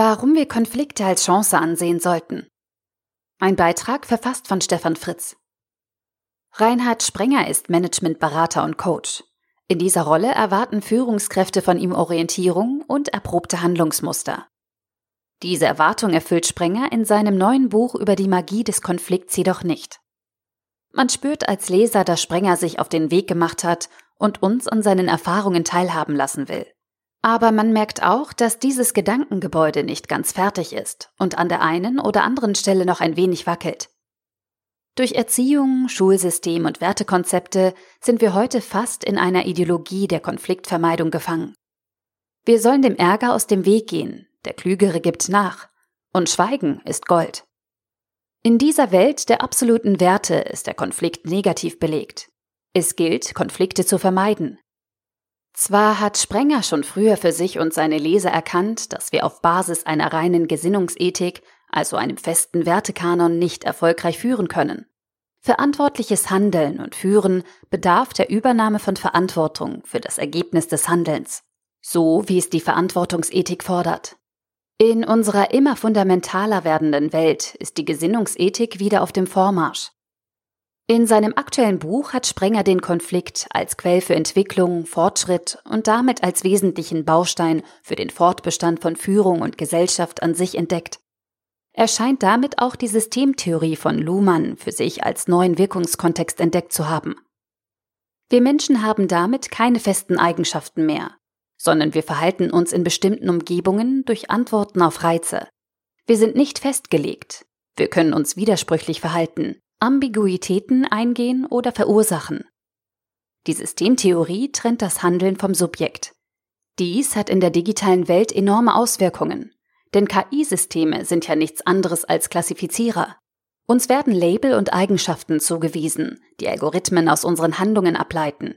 Warum wir Konflikte als Chance ansehen sollten. Ein Beitrag verfasst von Stefan Fritz. Reinhard Sprenger ist Managementberater und Coach. In dieser Rolle erwarten Führungskräfte von ihm Orientierung und erprobte Handlungsmuster. Diese Erwartung erfüllt Sprenger in seinem neuen Buch über die Magie des Konflikts jedoch nicht. Man spürt als Leser, dass Sprenger sich auf den Weg gemacht hat und uns an seinen Erfahrungen teilhaben lassen will. Aber man merkt auch, dass dieses Gedankengebäude nicht ganz fertig ist und an der einen oder anderen Stelle noch ein wenig wackelt. Durch Erziehung, Schulsystem und Wertekonzepte sind wir heute fast in einer Ideologie der Konfliktvermeidung gefangen. Wir sollen dem Ärger aus dem Weg gehen, der Klügere gibt nach, und Schweigen ist Gold. In dieser Welt der absoluten Werte ist der Konflikt negativ belegt. Es gilt, Konflikte zu vermeiden, zwar hat Sprenger schon früher für sich und seine Leser erkannt, dass wir auf Basis einer reinen Gesinnungsethik, also einem festen Wertekanon, nicht erfolgreich führen können. Verantwortliches Handeln und Führen bedarf der Übernahme von Verantwortung für das Ergebnis des Handelns, so wie es die Verantwortungsethik fordert. In unserer immer fundamentaler werdenden Welt ist die Gesinnungsethik wieder auf dem Vormarsch. In seinem aktuellen Buch hat Sprenger den Konflikt als Quell für Entwicklung, Fortschritt und damit als wesentlichen Baustein für den Fortbestand von Führung und Gesellschaft an sich entdeckt. Er scheint damit auch die Systemtheorie von Luhmann für sich als neuen Wirkungskontext entdeckt zu haben. Wir Menschen haben damit keine festen Eigenschaften mehr, sondern wir verhalten uns in bestimmten Umgebungen durch Antworten auf Reize. Wir sind nicht festgelegt. Wir können uns widersprüchlich verhalten, Ambiguitäten eingehen oder verursachen. Die Systemtheorie trennt das Handeln vom Subjekt. Dies hat in der digitalen Welt enorme Auswirkungen, denn KI-Systeme sind ja nichts anderes als Klassifizierer. Uns werden Label und Eigenschaften zugewiesen, die Algorithmen aus unseren Handlungen ableiten.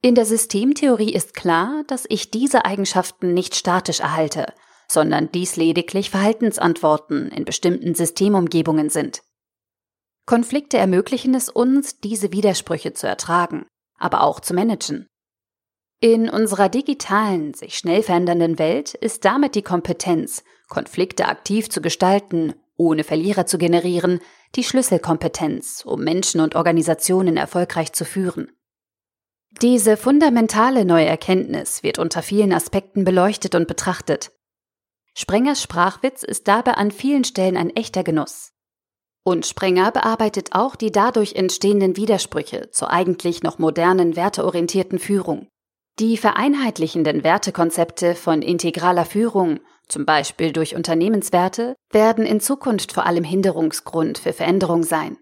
In der Systemtheorie ist klar, dass ich diese Eigenschaften nicht statisch erhalte, sondern dies lediglich Verhaltensantworten in bestimmten Systemumgebungen sind. Konflikte ermöglichen es uns, diese Widersprüche zu ertragen, aber auch zu managen. In unserer digitalen, sich schnell verändernden Welt ist damit die Kompetenz, Konflikte aktiv zu gestalten, ohne Verlierer zu generieren, die Schlüsselkompetenz, um Menschen und Organisationen erfolgreich zu führen. Diese fundamentale neue Erkenntnis wird unter vielen Aspekten beleuchtet und betrachtet. Sprengers Sprachwitz ist dabei an vielen Stellen ein echter Genuss. Und Sprenger bearbeitet auch die dadurch entstehenden Widersprüche zur eigentlich noch modernen werteorientierten Führung. Die vereinheitlichenden Wertekonzepte von integraler Führung, zum Beispiel durch Unternehmenswerte, werden in Zukunft vor allem Hinderungsgrund für Veränderung sein.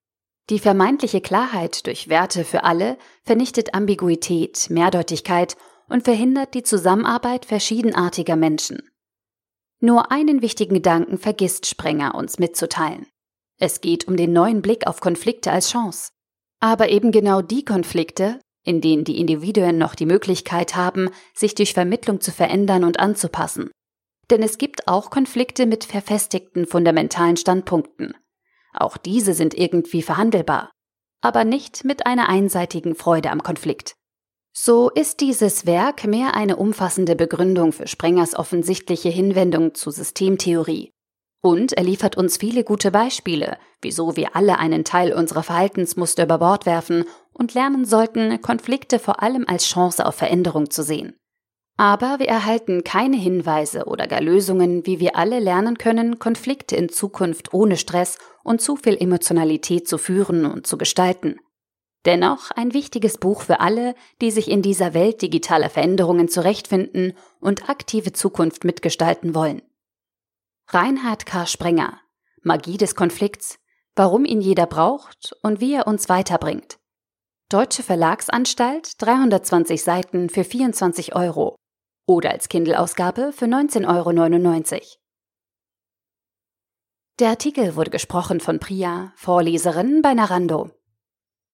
Die vermeintliche Klarheit durch Werte für alle vernichtet Ambiguität, Mehrdeutigkeit und verhindert die Zusammenarbeit verschiedenartiger Menschen. Nur einen wichtigen Gedanken vergisst Sprenger uns mitzuteilen. Es geht um den neuen Blick auf Konflikte als Chance. Aber eben genau die Konflikte, in denen die Individuen noch die Möglichkeit haben, sich durch Vermittlung zu verändern und anzupassen. Denn es gibt auch Konflikte mit verfestigten fundamentalen Standpunkten. Auch diese sind irgendwie verhandelbar, aber nicht mit einer einseitigen Freude am Konflikt. So ist dieses Werk mehr eine umfassende Begründung für Sprengers offensichtliche Hinwendung zu Systemtheorie und er liefert uns viele gute Beispiele, wieso wir alle einen Teil unserer Verhaltensmuster über Bord werfen und lernen sollten, Konflikte vor allem als Chance auf Veränderung zu sehen. Aber wir erhalten keine Hinweise oder gar Lösungen, wie wir alle lernen können, Konflikte in Zukunft ohne Stress und zu viel Emotionalität zu führen und zu gestalten. Dennoch ein wichtiges Buch für alle, die sich in dieser Welt digitaler Veränderungen zurechtfinden und aktive Zukunft mitgestalten wollen. Reinhard K. Sprenger Magie des Konflikts, warum ihn jeder braucht und wie er uns weiterbringt. Deutsche Verlagsanstalt 320 Seiten für 24 Euro oder als Kindle-Ausgabe für 19,99 Euro. Der Artikel wurde gesprochen von Priya, Vorleserin bei Narando.